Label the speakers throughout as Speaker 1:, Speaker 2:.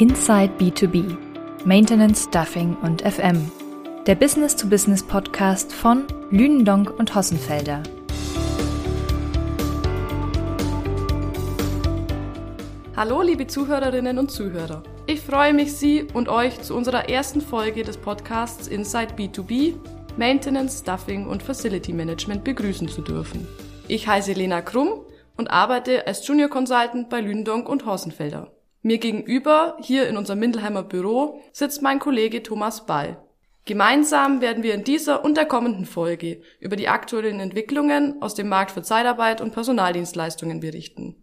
Speaker 1: Inside B2B Maintenance, Stuffing und FM. Der Business-to-Business-Podcast von Lünendonk und Hossenfelder.
Speaker 2: Hallo, liebe Zuhörerinnen und Zuhörer. Ich freue mich, Sie und euch zu unserer ersten Folge des Podcasts Inside B2B Maintenance, Stuffing und Facility Management begrüßen zu dürfen. Ich heiße Lena Krumm und arbeite als Junior Consultant bei Lündonk und Horsenfelder. Mir gegenüber, hier in unserem Mindelheimer Büro, sitzt mein Kollege Thomas Ball. Gemeinsam werden wir in dieser und der kommenden Folge über die aktuellen Entwicklungen aus dem Markt für Zeitarbeit und Personaldienstleistungen berichten.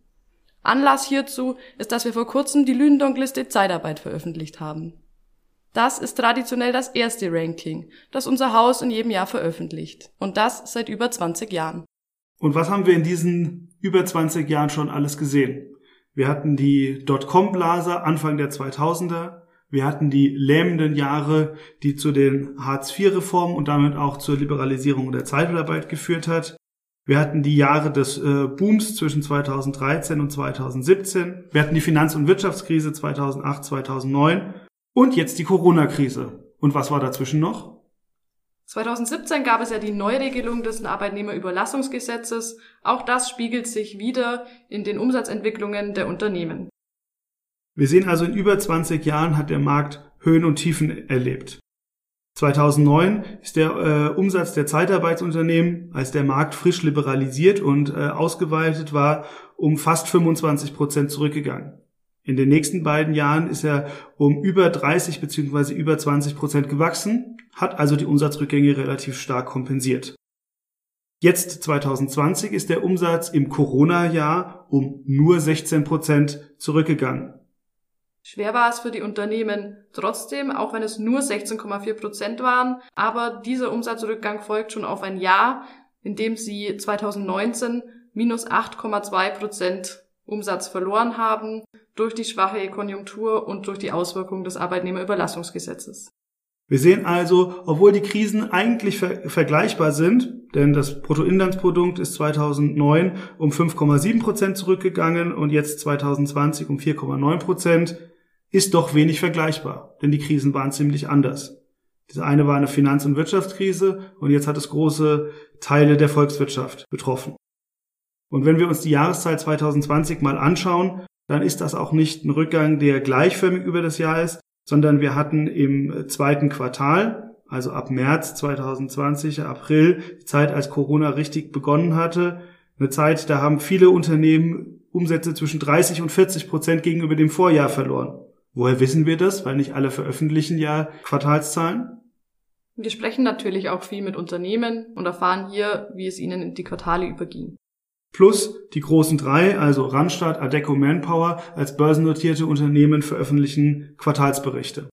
Speaker 2: Anlass hierzu ist, dass wir vor kurzem die Lündonk-Liste Zeitarbeit veröffentlicht haben. Das ist traditionell das erste Ranking, das unser Haus in jedem Jahr veröffentlicht. Und das seit über 20 Jahren.
Speaker 3: Und was haben wir in diesen über 20 Jahren schon alles gesehen? Wir hatten die Dotcom-Blase Anfang der 2000er. Wir hatten die lähmenden Jahre, die zu den Hartz-IV-Reformen und damit auch zur Liberalisierung der Zeitarbeit geführt hat. Wir hatten die Jahre des äh, Booms zwischen 2013 und 2017. Wir hatten die Finanz- und Wirtschaftskrise 2008, 2009 und jetzt die Corona-Krise. Und was war dazwischen noch?
Speaker 2: 2017 gab es ja die Neuregelung des Arbeitnehmerüberlassungsgesetzes. Auch das spiegelt sich wieder in den Umsatzentwicklungen der Unternehmen.
Speaker 3: Wir sehen also, in über 20 Jahren hat der Markt Höhen und Tiefen erlebt. 2009 ist der äh, Umsatz der Zeitarbeitsunternehmen, als der Markt frisch liberalisiert und äh, ausgeweitet war, um fast 25 Prozent zurückgegangen. In den nächsten beiden Jahren ist er um über 30 bzw. über 20 Prozent gewachsen, hat also die Umsatzrückgänge relativ stark kompensiert. Jetzt 2020 ist der Umsatz im Corona-Jahr um nur 16 Prozent zurückgegangen.
Speaker 2: Schwer war es für die Unternehmen trotzdem, auch wenn es nur 16,4 Prozent waren. Aber dieser Umsatzrückgang folgt schon auf ein Jahr, in dem sie 2019 minus 8,2 Prozent Umsatz verloren haben durch die schwache Konjunktur und durch die Auswirkungen des Arbeitnehmerüberlassungsgesetzes.
Speaker 3: Wir sehen also, obwohl die Krisen eigentlich ver vergleichbar sind, denn das Bruttoinlandsprodukt ist 2009 um 5,7 Prozent zurückgegangen und jetzt 2020 um 4,9 Prozent, ist doch wenig vergleichbar, denn die Krisen waren ziemlich anders. Das eine war eine Finanz- und Wirtschaftskrise und jetzt hat es große Teile der Volkswirtschaft betroffen. Und wenn wir uns die Jahreszahl 2020 mal anschauen, dann ist das auch nicht ein Rückgang, der gleichförmig über das Jahr ist, sondern wir hatten im zweiten Quartal, also ab März 2020, April, die Zeit, als Corona richtig begonnen hatte, eine Zeit, da haben viele Unternehmen Umsätze zwischen 30 und 40 Prozent gegenüber dem Vorjahr verloren. Woher wissen wir das? Weil nicht alle veröffentlichen ja Quartalszahlen.
Speaker 2: Wir sprechen natürlich auch viel mit Unternehmen und erfahren hier, wie es ihnen in die Quartale überging.
Speaker 3: Plus die großen drei, also Randstad, Adecco Manpower, als börsennotierte Unternehmen veröffentlichen Quartalsberichte.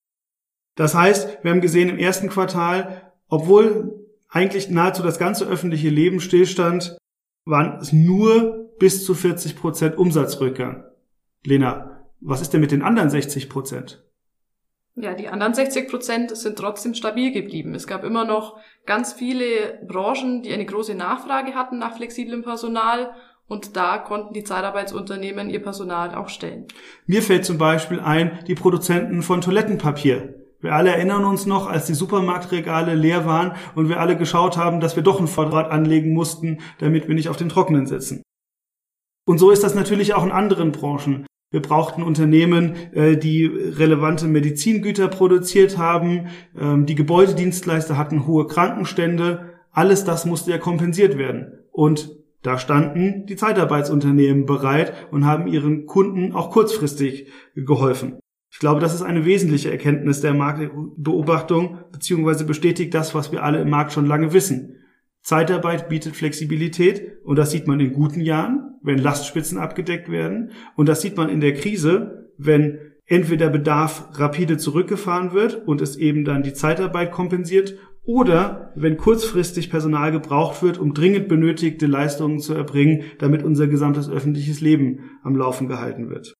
Speaker 3: Das heißt, wir haben gesehen im ersten Quartal, obwohl eigentlich nahezu das ganze öffentliche Leben stillstand, waren es nur bis zu 40 Prozent Umsatzrückgang. Lena, was ist denn mit den anderen 60 Prozent?
Speaker 2: Ja, die anderen 60 Prozent sind trotzdem stabil geblieben. Es gab immer noch ganz viele Branchen, die eine große Nachfrage hatten nach flexiblem Personal und da konnten die Zeitarbeitsunternehmen ihr Personal auch stellen.
Speaker 3: Mir fällt zum Beispiel ein, die Produzenten von Toilettenpapier. Wir alle erinnern uns noch, als die Supermarktregale leer waren und wir alle geschaut haben, dass wir doch ein Vorrat anlegen mussten, damit wir nicht auf dem Trockenen sitzen. Und so ist das natürlich auch in anderen Branchen. Wir brauchten Unternehmen, äh, die relevante Medizingüter produziert haben. Ähm, die Gebäudedienstleister hatten hohe Krankenstände. Alles das musste ja kompensiert werden. Und da standen die Zeitarbeitsunternehmen bereit und haben ihren Kunden auch kurzfristig geholfen. Ich glaube, das ist eine wesentliche Erkenntnis der Marktbeobachtung, beziehungsweise bestätigt das, was wir alle im Markt schon lange wissen. Zeitarbeit bietet Flexibilität und das sieht man in guten Jahren, wenn Lastspitzen abgedeckt werden und das sieht man in der Krise, wenn entweder Bedarf rapide zurückgefahren wird und es eben dann die Zeitarbeit kompensiert oder wenn kurzfristig Personal gebraucht wird, um dringend benötigte Leistungen zu erbringen, damit unser gesamtes öffentliches Leben am Laufen gehalten wird.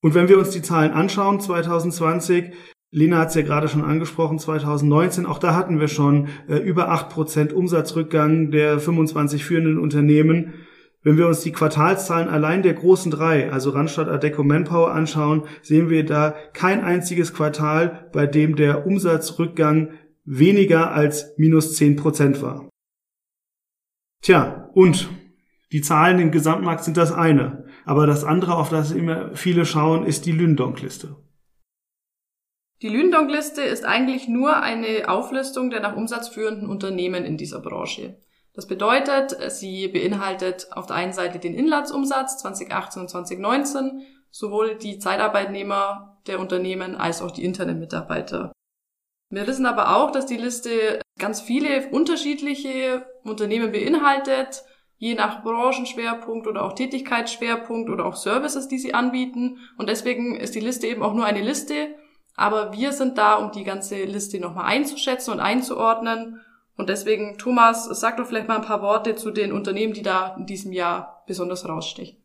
Speaker 3: Und wenn wir uns die Zahlen anschauen, 2020, Lena hat es ja gerade schon angesprochen, 2019, auch da hatten wir schon äh, über acht Prozent Umsatzrückgang der 25 führenden Unternehmen. Wenn wir uns die Quartalszahlen allein der großen drei, also Randstadt, Adeco, Manpower anschauen, sehen wir da kein einziges Quartal, bei dem der Umsatzrückgang weniger als minus zehn Prozent war. Tja, und die Zahlen im Gesamtmarkt sind das eine. Aber das andere, auf das immer viele schauen, ist die Lündonk-Liste.
Speaker 2: Die Lündonk-Liste ist eigentlich nur eine Auflistung der nach Umsatz führenden Unternehmen in dieser Branche. Das bedeutet, sie beinhaltet auf der einen Seite den Inlandsumsatz 2018 und 2019, sowohl die Zeitarbeitnehmer der Unternehmen als auch die internen Mitarbeiter. Wir wissen aber auch, dass die Liste ganz viele unterschiedliche Unternehmen beinhaltet, je nach Branchenschwerpunkt oder auch Tätigkeitsschwerpunkt oder auch Services, die sie anbieten. Und deswegen ist die Liste eben auch nur eine Liste. Aber wir sind da, um die ganze Liste nochmal einzuschätzen und einzuordnen. Und deswegen, Thomas, sag doch vielleicht mal ein paar Worte zu den Unternehmen, die da in diesem Jahr besonders rausstechen.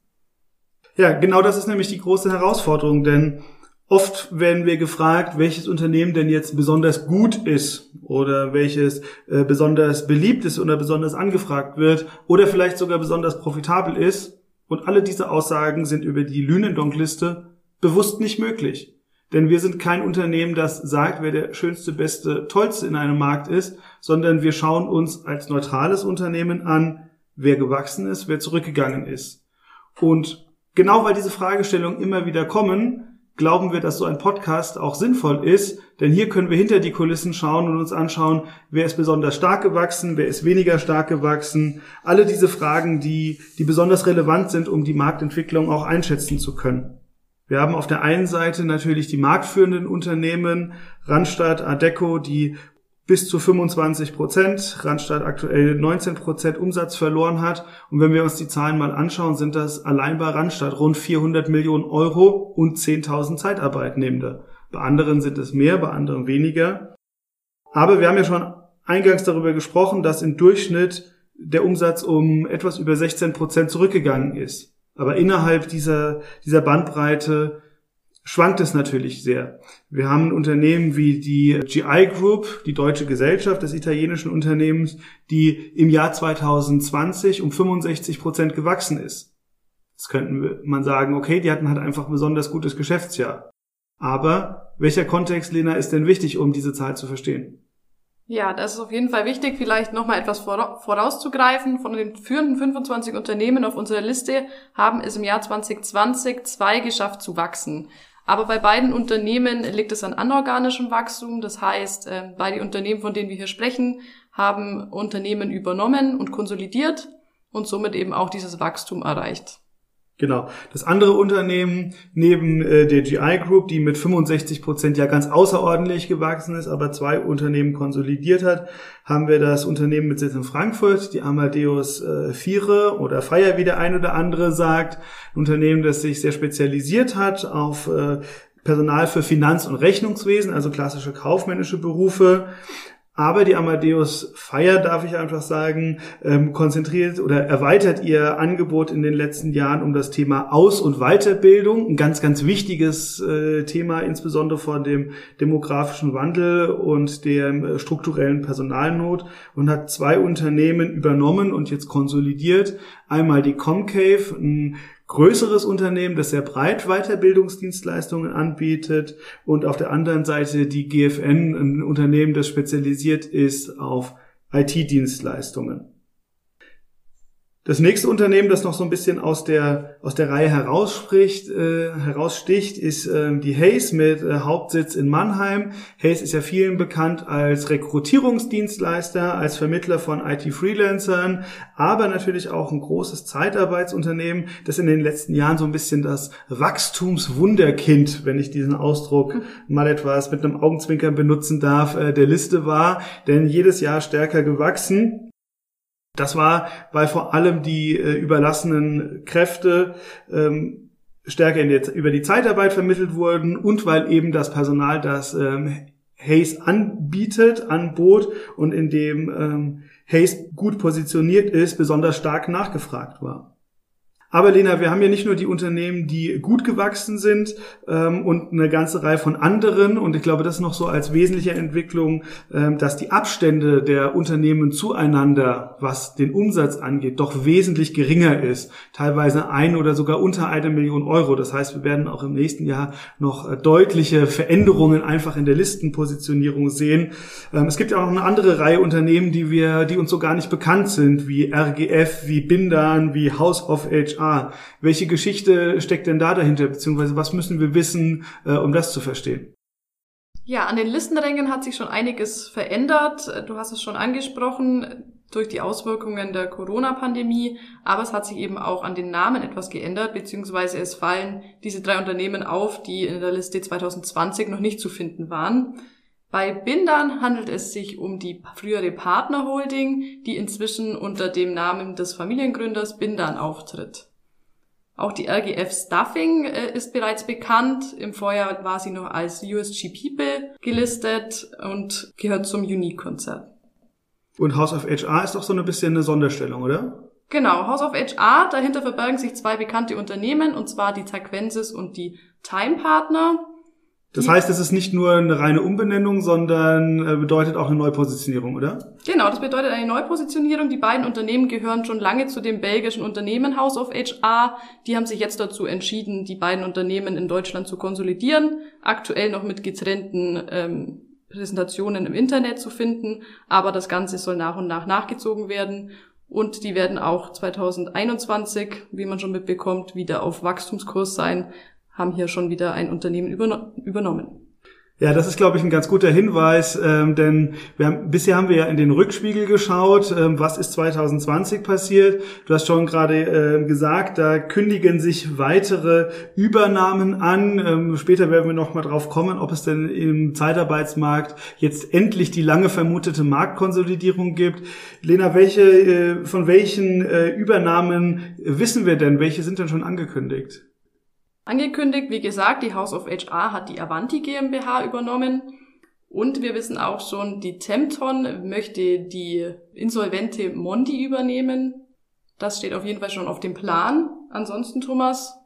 Speaker 3: Ja, genau das ist nämlich die große Herausforderung, denn Oft werden wir gefragt, welches Unternehmen denn jetzt besonders gut ist oder welches äh, besonders beliebt ist oder besonders angefragt wird oder vielleicht sogar besonders profitabel ist. Und alle diese Aussagen sind über die Lünendonk-Liste bewusst nicht möglich. Denn wir sind kein Unternehmen, das sagt, wer der schönste, beste, tollste in einem Markt ist, sondern wir schauen uns als neutrales Unternehmen an, wer gewachsen ist, wer zurückgegangen ist. Und genau weil diese Fragestellungen immer wieder kommen, glauben wir, dass so ein Podcast auch sinnvoll ist, denn hier können wir hinter die Kulissen schauen und uns anschauen, wer ist besonders stark gewachsen, wer ist weniger stark gewachsen. Alle diese Fragen, die, die besonders relevant sind, um die Marktentwicklung auch einschätzen zu können. Wir haben auf der einen Seite natürlich die marktführenden Unternehmen, Randstadt, Adeco, die bis zu 25 Prozent, Randstadt aktuell 19 Prozent Umsatz verloren hat. Und wenn wir uns die Zahlen mal anschauen, sind das allein bei Randstadt rund 400 Millionen Euro und 10.000 Zeitarbeitnehmende. Bei anderen sind es mehr, bei anderen weniger. Aber wir haben ja schon eingangs darüber gesprochen, dass im Durchschnitt der Umsatz um etwas über 16 Prozent zurückgegangen ist. Aber innerhalb dieser, dieser Bandbreite schwankt es natürlich sehr. Wir haben Unternehmen wie die GI Group, die deutsche Gesellschaft des italienischen Unternehmens, die im Jahr 2020 um 65 Prozent gewachsen ist. Jetzt könnten man sagen, okay, die hatten halt einfach ein besonders gutes Geschäftsjahr. Aber welcher Kontext, Lena, ist denn wichtig, um diese Zahl zu verstehen?
Speaker 2: Ja, das ist auf jeden Fall wichtig, vielleicht nochmal etwas vorauszugreifen. Von den führenden 25 Unternehmen auf unserer Liste haben es im Jahr 2020 zwei geschafft zu wachsen. Aber bei beiden Unternehmen liegt es an anorganischem Wachstum. Das heißt, ähm, beide Unternehmen, von denen wir hier sprechen, haben Unternehmen übernommen und konsolidiert und somit eben auch dieses Wachstum erreicht.
Speaker 3: Genau. Das andere Unternehmen neben äh, der GI Group, die mit 65 Prozent ja ganz außerordentlich gewachsen ist, aber zwei Unternehmen konsolidiert hat, haben wir das Unternehmen mit Sitz in Frankfurt, die Amadeus äh, Viere oder Feier, wie der ein oder andere sagt. Ein Unternehmen, das sich sehr spezialisiert hat auf äh, Personal für Finanz- und Rechnungswesen, also klassische kaufmännische Berufe aber die Amadeus Fire, darf ich einfach sagen, ähm, konzentriert oder erweitert ihr Angebot in den letzten Jahren um das Thema Aus- und Weiterbildung. Ein ganz, ganz wichtiges äh, Thema, insbesondere vor dem demografischen Wandel und der äh, strukturellen Personalnot und hat zwei Unternehmen übernommen und jetzt konsolidiert. Einmal die Comcave, ein größeres Unternehmen, das sehr breit Weiterbildungsdienstleistungen anbietet und auf der anderen Seite die GFN, ein Unternehmen, das spezialisiert ist auf IT-Dienstleistungen. Das nächste Unternehmen, das noch so ein bisschen aus der, aus der Reihe herausspricht, äh, heraussticht, ist äh, die Hayes mit äh, Hauptsitz in Mannheim. Hayes ist ja vielen bekannt als Rekrutierungsdienstleister, als Vermittler von IT-Freelancern, aber natürlich auch ein großes Zeitarbeitsunternehmen, das in den letzten Jahren so ein bisschen das Wachstumswunderkind, wenn ich diesen Ausdruck mal etwas mit einem Augenzwinkern benutzen darf, äh, der Liste war, denn jedes Jahr stärker gewachsen. Das war, weil vor allem die äh, überlassenen Kräfte ähm, stärker in der, über die Zeitarbeit vermittelt wurden und weil eben das Personal, das ähm, Hayes anbietet, anbot und in dem ähm, Hayes gut positioniert ist, besonders stark nachgefragt war. Aber Lena, wir haben ja nicht nur die Unternehmen, die gut gewachsen sind ähm, und eine ganze Reihe von anderen. Und ich glaube, das ist noch so als wesentliche Entwicklung, ähm, dass die Abstände der Unternehmen zueinander, was den Umsatz angeht, doch wesentlich geringer ist. Teilweise ein oder sogar unter eine Million Euro. Das heißt, wir werden auch im nächsten Jahr noch äh, deutliche Veränderungen einfach in der Listenpositionierung sehen. Ähm, es gibt ja auch noch eine andere Reihe Unternehmen, die wir, die uns so gar nicht bekannt sind, wie RGF, wie Bindan, wie House of HR Welche Geschichte steckt denn da dahinter, beziehungsweise was müssen wir wissen, äh, um das zu verstehen?
Speaker 2: Ja, an den Listenrängen hat sich schon einiges verändert. Du hast es schon angesprochen durch die Auswirkungen der Corona-Pandemie, aber es hat sich eben auch an den Namen etwas geändert, beziehungsweise es fallen diese drei Unternehmen auf, die in der Liste 2020 noch nicht zu finden waren. Bei Bindern handelt es sich um die frühere Partnerholding, die inzwischen unter dem Namen des Familiengründers Bindern auftritt. Auch die RGF Stuffing äh, ist bereits bekannt. Im Vorjahr war sie noch als USG People gelistet und gehört zum Unique-Konzert.
Speaker 3: Und House of HR ist doch so ein bisschen eine Sonderstellung, oder?
Speaker 2: Genau, House of HR, dahinter verbergen sich zwei bekannte Unternehmen, und zwar die Taquensis und die Time Partner.
Speaker 3: Das heißt, es ist nicht nur eine reine Umbenennung, sondern äh, bedeutet auch eine Neupositionierung, oder?
Speaker 2: Genau, das bedeutet eine Neupositionierung. Die beiden Unternehmen gehören schon lange zu dem belgischen Unternehmen House of HR. Die haben sich jetzt dazu entschieden, die beiden Unternehmen in Deutschland zu konsolidieren. Aktuell noch mit getrennten ähm, Präsentationen im Internet zu finden, aber das Ganze soll nach und nach nachgezogen werden. Und die werden auch 2021, wie man schon mitbekommt, wieder auf Wachstumskurs sein haben hier schon wieder ein Unternehmen übernommen.
Speaker 3: Ja, das ist, glaube ich, ein ganz guter Hinweis, ähm, denn wir haben, bisher haben wir ja in den Rückspiegel geschaut, ähm, was ist 2020 passiert. Du hast schon gerade äh, gesagt, da kündigen sich weitere Übernahmen an. Ähm, später werden wir noch mal drauf kommen, ob es denn im Zeitarbeitsmarkt jetzt endlich die lange vermutete Marktkonsolidierung gibt. Lena, welche, äh, von welchen äh, Übernahmen wissen wir denn? Welche sind denn schon angekündigt?
Speaker 2: Angekündigt, wie gesagt, die House of HR hat die Avanti GmbH übernommen. Und wir wissen auch schon, die Tempton möchte die insolvente Mondi übernehmen. Das steht auf jeden Fall schon auf dem Plan. Ansonsten, Thomas,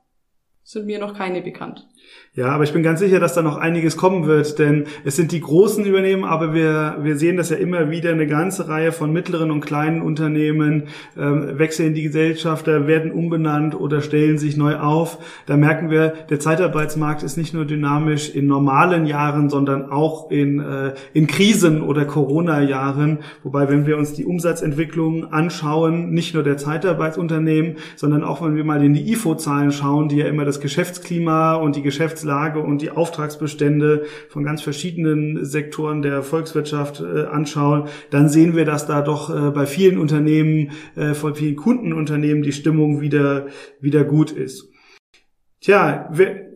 Speaker 2: sind mir noch keine bekannt.
Speaker 3: Ja, aber ich bin ganz sicher, dass da noch einiges kommen wird, denn es sind die großen Übernehmen, aber wir, wir sehen das ja immer wieder, eine ganze Reihe von mittleren und kleinen Unternehmen ähm, wechseln die Gesellschafter, werden umbenannt oder stellen sich neu auf. Da merken wir, der Zeitarbeitsmarkt ist nicht nur dynamisch in normalen Jahren, sondern auch in, äh, in Krisen oder Corona-Jahren. Wobei, wenn wir uns die Umsatzentwicklung anschauen, nicht nur der Zeitarbeitsunternehmen, sondern auch wenn wir mal in die IFO-Zahlen schauen, die ja immer das Geschäftsklima und die Geschäftslage und die Auftragsbestände von ganz verschiedenen Sektoren der Volkswirtschaft äh, anschauen, dann sehen wir, dass da doch äh, bei vielen Unternehmen, äh, von vielen Kundenunternehmen die Stimmung wieder, wieder gut ist. Tja,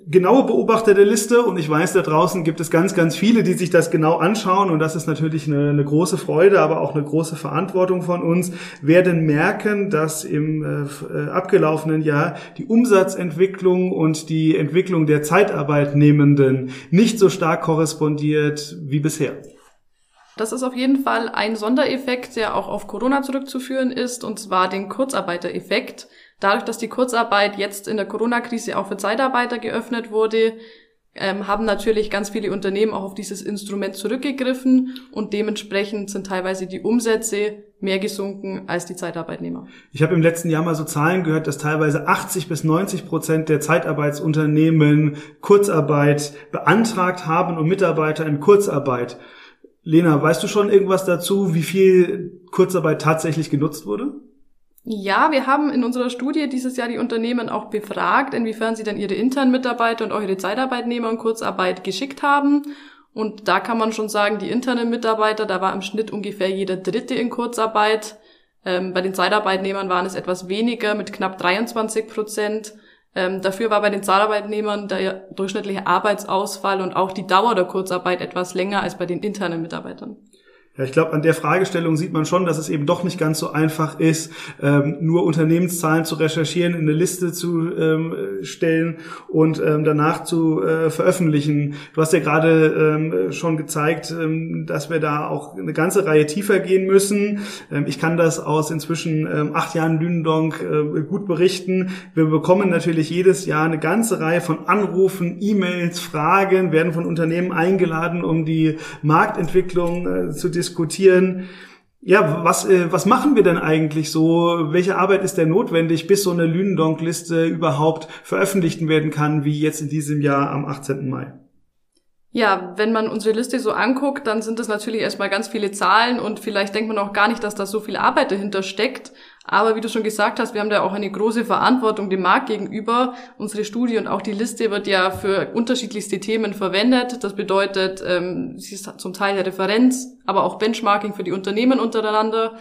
Speaker 3: genaue Beobachter der Liste und ich weiß, da draußen gibt es ganz, ganz viele, die sich das genau anschauen und das ist natürlich eine, eine große Freude, aber auch eine große Verantwortung von uns, werden merken, dass im äh, äh, abgelaufenen Jahr die Umsatzentwicklung und die Entwicklung der Zeitarbeitnehmenden nicht so stark korrespondiert wie bisher.
Speaker 2: Das ist auf jeden Fall ein Sondereffekt, der auch auf Corona zurückzuführen ist, und zwar den Kurzarbeitereffekt. Dadurch, dass die Kurzarbeit jetzt in der Corona-Krise auch für Zeitarbeiter geöffnet wurde, ähm, haben natürlich ganz viele Unternehmen auch auf dieses Instrument zurückgegriffen und dementsprechend sind teilweise die Umsätze mehr gesunken als die Zeitarbeitnehmer.
Speaker 3: Ich habe im letzten Jahr mal so Zahlen gehört, dass teilweise 80 bis 90 Prozent der Zeitarbeitsunternehmen Kurzarbeit beantragt haben und Mitarbeiter in Kurzarbeit. Lena, weißt du schon irgendwas dazu, wie viel Kurzarbeit tatsächlich genutzt wurde?
Speaker 2: Ja, wir haben in unserer Studie dieses Jahr die Unternehmen auch befragt, inwiefern sie dann ihre internen Mitarbeiter und auch ihre Zeitarbeitnehmer in Kurzarbeit geschickt haben. Und da kann man schon sagen, die internen Mitarbeiter, da war im Schnitt ungefähr jeder Dritte in Kurzarbeit. Ähm, bei den Zeitarbeitnehmern waren es etwas weniger mit knapp 23 Prozent. Ähm, dafür war bei den Zeitarbeitnehmern der durchschnittliche Arbeitsausfall und auch die Dauer der Kurzarbeit etwas länger als bei den internen Mitarbeitern.
Speaker 3: Ja, ich glaube, an der Fragestellung sieht man schon, dass es eben doch nicht ganz so einfach ist, ähm, nur Unternehmenszahlen zu recherchieren, in eine Liste zu ähm, stellen und ähm, danach zu äh, veröffentlichen. Du hast ja gerade ähm, schon gezeigt, ähm, dass wir da auch eine ganze Reihe tiefer gehen müssen. Ähm, ich kann das aus inzwischen acht Jahren Lündonk äh, gut berichten. Wir bekommen natürlich jedes Jahr eine ganze Reihe von Anrufen, E-Mails, Fragen, werden von Unternehmen eingeladen, um die Marktentwicklung äh, zu diskutieren. Ja, was, äh, was machen wir denn eigentlich so? Welche Arbeit ist denn notwendig, bis so eine Lünendonk-Liste überhaupt veröffentlicht werden kann, wie jetzt in diesem Jahr am 18. Mai?
Speaker 2: Ja, wenn man unsere Liste so anguckt, dann sind das natürlich erstmal ganz viele Zahlen und vielleicht denkt man auch gar nicht, dass da so viel Arbeit dahinter steckt. Aber wie du schon gesagt hast, wir haben da auch eine große Verantwortung dem Markt gegenüber. Unsere Studie und auch die Liste wird ja für unterschiedlichste Themen verwendet. Das bedeutet, ähm, sie ist zum Teil eine Referenz, aber auch Benchmarking für die Unternehmen untereinander.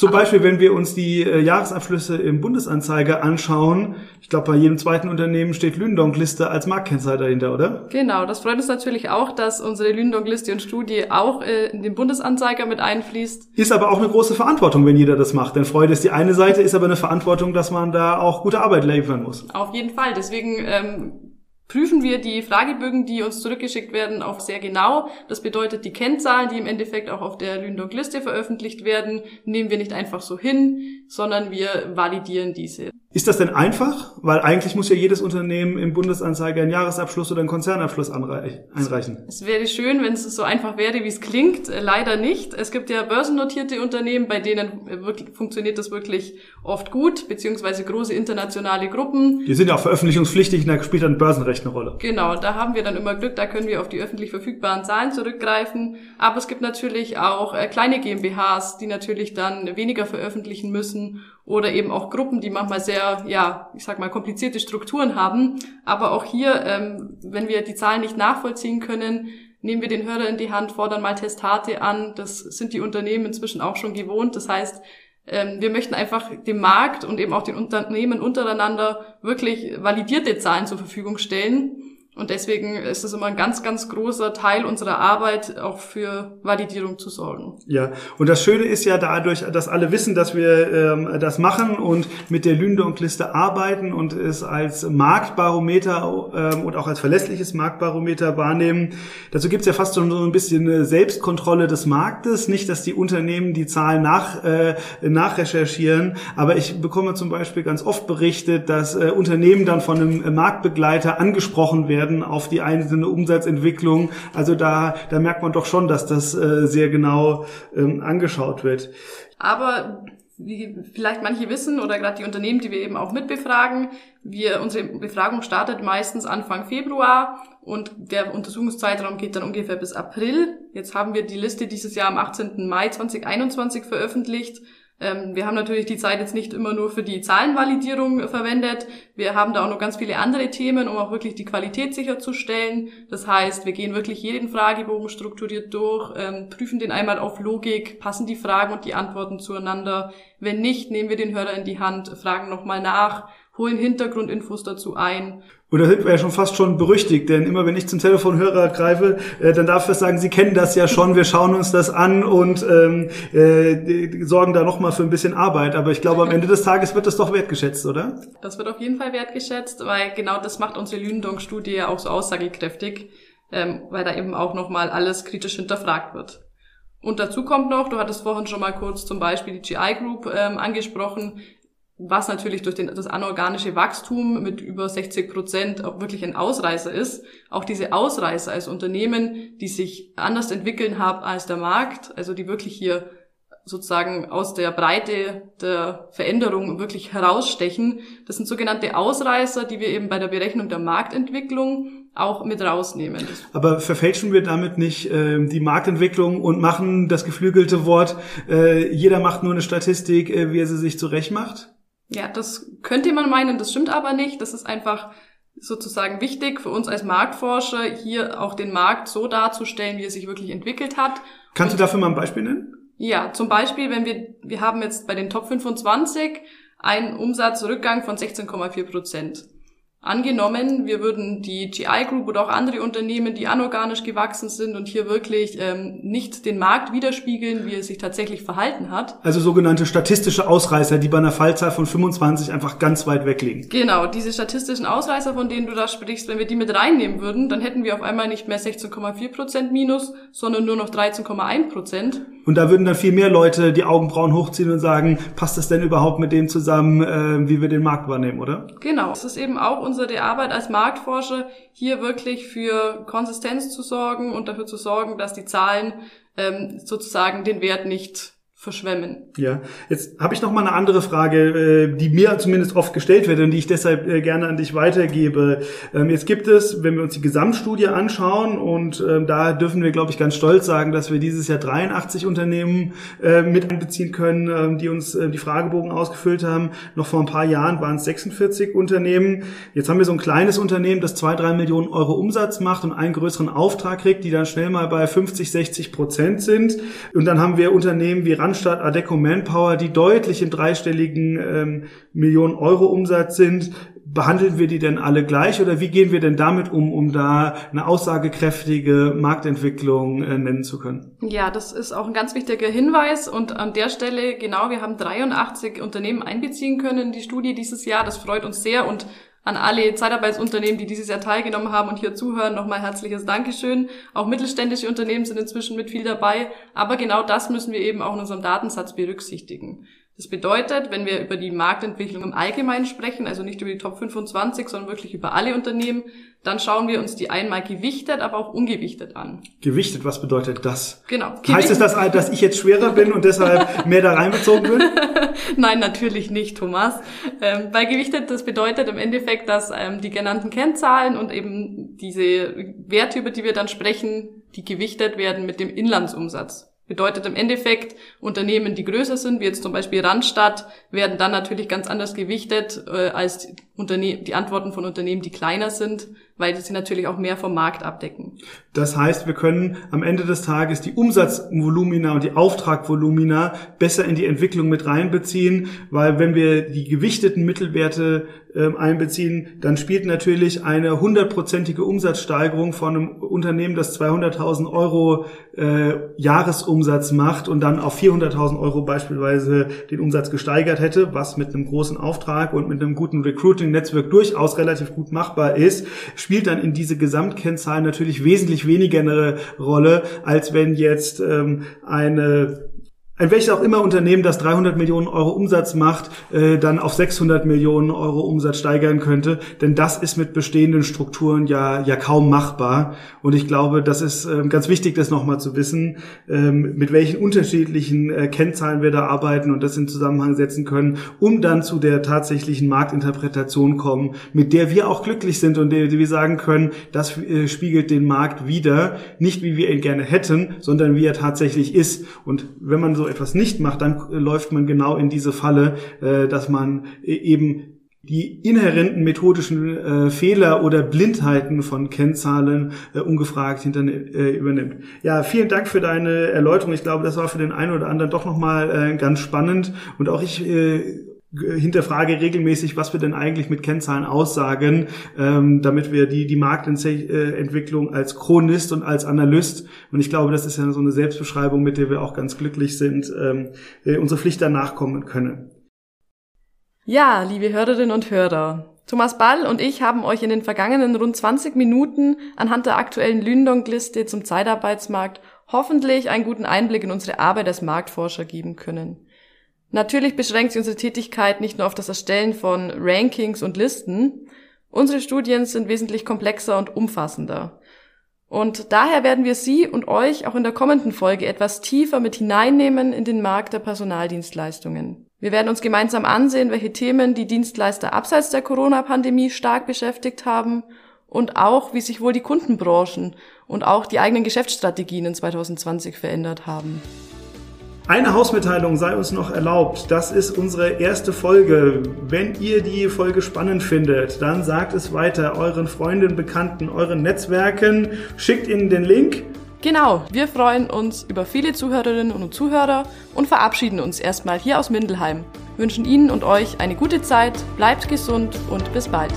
Speaker 3: Zum Beispiel, wenn wir uns die äh, Jahresabschlüsse im Bundesanzeiger anschauen, ich glaube, bei jedem zweiten Unternehmen steht Lündonk-Liste als Marktkennzahl dahinter, oder?
Speaker 2: Genau, das freut uns natürlich auch, dass unsere Lündonk-Liste und Studie auch äh, in den Bundesanzeiger mit einfließt.
Speaker 3: Ist aber auch eine große Verantwortung, wenn jeder das macht. Denn Freude ist die eine Seite, ist aber eine Verantwortung, dass man da auch gute Arbeit liefern muss.
Speaker 2: Auf jeden Fall. Deswegen ähm, prüfen wir die Fragebögen, die uns zurückgeschickt werden, auch sehr genau. Das bedeutet, die Kennzahlen, die im Endeffekt auch auf der Lündonk-Liste veröffentlicht werden, nehmen wir nicht einfach so hin, sondern wir validieren diese.
Speaker 3: Ist das denn einfach? Weil eigentlich muss ja jedes Unternehmen im Bundesanzeiger einen Jahresabschluss oder einen Konzernabschluss einreichen.
Speaker 2: Es wäre schön, wenn es so einfach wäre, wie es klingt. Äh, leider nicht. Es gibt ja börsennotierte Unternehmen, bei denen wirklich, funktioniert das wirklich oft gut, beziehungsweise große internationale Gruppen.
Speaker 3: Die sind ja auch veröffentlichungspflichtig und da spielt dann Börsenrecht eine Rolle.
Speaker 2: Genau, da haben wir dann immer Glück, da können wir auf die öffentlich verfügbaren Zahlen zurückgreifen. Aber es gibt natürlich auch äh, kleine GmbHs, die natürlich dann weniger veröffentlichen müssen oder eben auch Gruppen, die manchmal sehr, ja, ich sag mal, komplizierte Strukturen haben. Aber auch hier, ähm, wenn wir die Zahlen nicht nachvollziehen können, nehmen wir den Hörer in die Hand, fordern mal Testate an. Das sind die Unternehmen inzwischen auch schon gewohnt. Das heißt, ähm, wir möchten einfach dem Markt und eben auch den Unternehmen untereinander wirklich validierte Zahlen zur Verfügung stellen und deswegen ist es immer ein ganz, ganz großer Teil unserer Arbeit, auch für Validierung zu sorgen.
Speaker 3: Ja, und das Schöne ist ja dadurch, dass alle wissen, dass wir ähm, das machen und mit der Lünde-und-Liste arbeiten und es als Marktbarometer ähm, und auch als verlässliches Marktbarometer wahrnehmen. Dazu gibt's ja fast so ein bisschen Selbstkontrolle des Marktes. Nicht, dass die Unternehmen die Zahlen nach, äh, nachrecherchieren, aber ich bekomme zum Beispiel ganz oft berichtet, dass äh, Unternehmen dann von einem Marktbegleiter angesprochen werden, werden auf die einzelne Umsatzentwicklung. Also da, da merkt man doch schon, dass das äh, sehr genau ähm, angeschaut wird.
Speaker 2: Aber wie vielleicht manche wissen oder gerade die Unternehmen, die wir eben auch mitbefragen, wir, unsere Befragung startet meistens Anfang Februar und der Untersuchungszeitraum geht dann ungefähr bis April. Jetzt haben wir die Liste dieses Jahr am 18. Mai 2021 veröffentlicht. Ähm, wir haben natürlich die Zeit jetzt nicht immer nur für die Zahlenvalidierung verwendet. Wir haben da auch noch ganz viele andere Themen, um auch wirklich die Qualität sicherzustellen. Das heißt, wir gehen wirklich jeden Fragebogen strukturiert durch, ähm, prüfen den einmal auf Logik, passen die Fragen und die Antworten zueinander. Wenn nicht, nehmen wir den Hörer in die Hand, fragen nochmal nach, holen Hintergrundinfos dazu ein.
Speaker 3: Und da sind wir ja schon fast schon berüchtigt, denn immer wenn ich zum Telefonhörer greife, äh, dann darf ich sagen, Sie kennen das ja schon, wir schauen uns das an und ähm, äh, sorgen da nochmal für ein bisschen Arbeit. Aber ich glaube, am Ende des Tages wird das doch wertgeschätzt, oder?
Speaker 2: Das wird auf jeden Fall wertgeschätzt, weil genau das macht unsere Lündong-Studie auch so aussagekräftig, ähm, weil da eben auch nochmal alles kritisch hinterfragt wird. Und dazu kommt noch, du hattest vorhin schon mal kurz zum Beispiel die GI Group ähm, angesprochen, was natürlich durch den, das anorganische Wachstum mit über 60 Prozent auch wirklich ein Ausreißer ist. Auch diese Ausreißer als Unternehmen, die sich anders entwickeln haben als der Markt, also die wirklich hier sozusagen aus der Breite der Veränderung wirklich herausstechen. Das sind sogenannte Ausreißer, die wir eben bei der Berechnung der Marktentwicklung auch mit rausnehmen.
Speaker 3: Aber verfälschen wir damit nicht äh, die Marktentwicklung und machen das geflügelte Wort, äh, jeder macht nur eine Statistik, äh, wie er sie sich zurecht macht?
Speaker 2: Ja, das könnte man meinen, das stimmt aber nicht. Das ist einfach sozusagen wichtig für uns als Marktforscher, hier auch den Markt so darzustellen, wie er sich wirklich entwickelt hat.
Speaker 3: Kannst Und, du dafür mal ein Beispiel nennen?
Speaker 2: Ja, zum Beispiel, wenn wir, wir haben jetzt bei den Top 25 einen Umsatzrückgang von 16,4 Prozent. Angenommen, wir würden die GI Group oder auch andere Unternehmen, die anorganisch gewachsen sind und hier wirklich ähm, nicht den Markt widerspiegeln, wie er sich tatsächlich verhalten hat.
Speaker 3: Also sogenannte statistische Ausreißer, die bei einer Fallzahl von 25 einfach ganz weit weg liegen.
Speaker 2: Genau, diese statistischen Ausreißer, von denen du da sprichst, wenn wir die mit reinnehmen würden, dann hätten wir auf einmal nicht mehr 16,4 Prozent Minus, sondern nur noch 13,1 Prozent.
Speaker 3: Und da würden dann viel mehr Leute die Augenbrauen hochziehen und sagen, passt das denn überhaupt mit dem zusammen, äh, wie wir den Markt wahrnehmen, oder?
Speaker 2: Genau, es ist eben auch unsere Arbeit als Marktforscher, hier wirklich für Konsistenz zu sorgen und dafür zu sorgen, dass die Zahlen ähm, sozusagen den Wert nicht verschwemmen.
Speaker 3: Ja, jetzt habe ich noch mal eine andere Frage, äh, die mir zumindest oft gestellt wird und die ich deshalb äh, gerne an dich weitergebe. Ähm, jetzt gibt es, wenn wir uns die Gesamtstudie anschauen und ähm, da dürfen wir, glaube ich, ganz stolz sagen, dass wir dieses Jahr 83 Unternehmen äh, mit einbeziehen können, ähm, die uns die Fragebogen ausgefüllt haben. Noch vor ein paar Jahren waren es 46 Unternehmen. Jetzt haben wir so ein kleines Unternehmen, das zwei, drei Millionen Euro Umsatz macht und einen größeren Auftrag kriegt, die dann schnell mal bei 50, 60 Prozent sind. Und dann haben wir Unternehmen wie Randstadt, Adeco Manpower, die deutlich im dreistelligen ähm, Millionen Euro Umsatz sind. Behandeln wir die denn alle gleich oder wie gehen wir denn damit um, um da eine aussagekräftige Marktentwicklung äh, nennen zu können?
Speaker 2: Ja, das ist auch ein ganz wichtiger Hinweis und an der Stelle, genau, wir haben 83 Unternehmen einbeziehen können in die Studie dieses Jahr. Das freut uns sehr und an alle Zeitarbeitsunternehmen, die dieses Jahr teilgenommen haben und hier zuhören, nochmal herzliches Dankeschön. Auch mittelständische Unternehmen sind inzwischen mit viel dabei, aber genau das müssen wir eben auch in unserem Datensatz berücksichtigen. Das bedeutet, wenn wir über die Marktentwicklung im Allgemeinen sprechen, also nicht über die Top 25, sondern wirklich über alle Unternehmen, dann schauen wir uns die einmal gewichtet, aber auch ungewichtet an.
Speaker 3: Gewichtet, was bedeutet das?
Speaker 2: Genau.
Speaker 3: Gewichtet. Heißt es, dass, dass ich jetzt schwerer bin und deshalb mehr da reinbezogen bin?
Speaker 2: Nein, natürlich nicht, Thomas. Ähm, bei gewichtet, das bedeutet im Endeffekt, dass ähm, die genannten Kennzahlen und eben diese Werte, über die wir dann sprechen, die gewichtet werden mit dem Inlandsumsatz. Bedeutet im Endeffekt, Unternehmen, die größer sind, wie jetzt zum Beispiel Randstadt, werden dann natürlich ganz anders gewichtet äh, als Unterne die Antworten von Unternehmen, die kleiner sind, weil sie natürlich auch mehr vom Markt abdecken.
Speaker 3: Das heißt, wir können am Ende des Tages die Umsatzvolumina und die Auftragvolumina besser in die Entwicklung mit reinbeziehen, weil wenn wir die gewichteten Mittelwerte äh, einbeziehen, dann spielt natürlich eine hundertprozentige Umsatzsteigerung von einem Unternehmen, das 200.000 Euro äh, Jahresumsatz macht und dann auf 400.000 Euro beispielsweise den Umsatz gesteigert hätte, was mit einem großen Auftrag und mit einem guten Recruiting-Netzwerk durchaus relativ gut machbar ist, spielt dann in diese Gesamtkennzahlen natürlich wesentlich weniger eine Rolle, als wenn jetzt ähm, eine ein welches auch immer Unternehmen, das 300 Millionen Euro Umsatz macht, äh, dann auf 600 Millionen Euro Umsatz steigern könnte. Denn das ist mit bestehenden Strukturen ja, ja kaum machbar. Und ich glaube, das ist äh, ganz wichtig, das nochmal zu wissen, ähm, mit welchen unterschiedlichen äh, Kennzahlen wir da arbeiten und das in Zusammenhang setzen können, um dann zu der tatsächlichen Marktinterpretation kommen, mit der wir auch glücklich sind und der, die wir sagen können, das äh, spiegelt den Markt wieder, nicht wie wir ihn gerne hätten, sondern wie er tatsächlich ist. Und wenn man so etwas nicht macht, dann läuft man genau in diese Falle, äh, dass man e-, eben die inhärenten methodischen äh, Fehler oder Blindheiten von Kennzahlen äh, ungefragt hinter, äh, übernimmt. Ja, vielen Dank für deine Erläuterung. Ich glaube, das war für den einen oder anderen doch nochmal äh, ganz spannend. Und auch ich äh, hinterfrage regelmäßig, was wir denn eigentlich mit Kennzahlen aussagen, ähm, damit wir die, die Marktentwicklung als Chronist und als Analyst, und ich glaube, das ist ja so eine Selbstbeschreibung, mit der wir auch ganz glücklich sind, ähm, äh, unsere Pflicht danach kommen können.
Speaker 2: Ja, liebe Hörerinnen und Hörer, Thomas Ball und ich haben euch in den vergangenen rund 20 Minuten anhand der aktuellen Lündong-Liste zum Zeitarbeitsmarkt hoffentlich einen guten Einblick in unsere Arbeit als Marktforscher geben können. Natürlich beschränkt sich unsere Tätigkeit nicht nur auf das Erstellen von Rankings und Listen. Unsere Studien sind wesentlich komplexer und umfassender. Und daher werden wir Sie und euch auch in der kommenden Folge etwas tiefer mit hineinnehmen in den Markt der Personaldienstleistungen. Wir werden uns gemeinsam ansehen, welche Themen die Dienstleister abseits der Corona-Pandemie stark beschäftigt haben und auch, wie sich wohl die Kundenbranchen und auch die eigenen Geschäftsstrategien in 2020 verändert haben.
Speaker 3: Eine Hausmitteilung sei uns noch erlaubt. Das ist unsere erste Folge. Wenn ihr die Folge spannend findet, dann sagt es weiter euren Freunden, Bekannten, euren Netzwerken. Schickt ihnen den Link.
Speaker 2: Genau, wir freuen uns über viele Zuhörerinnen und Zuhörer und verabschieden uns erstmal hier aus Mindelheim. Wünschen Ihnen und euch eine gute Zeit, bleibt gesund und bis bald.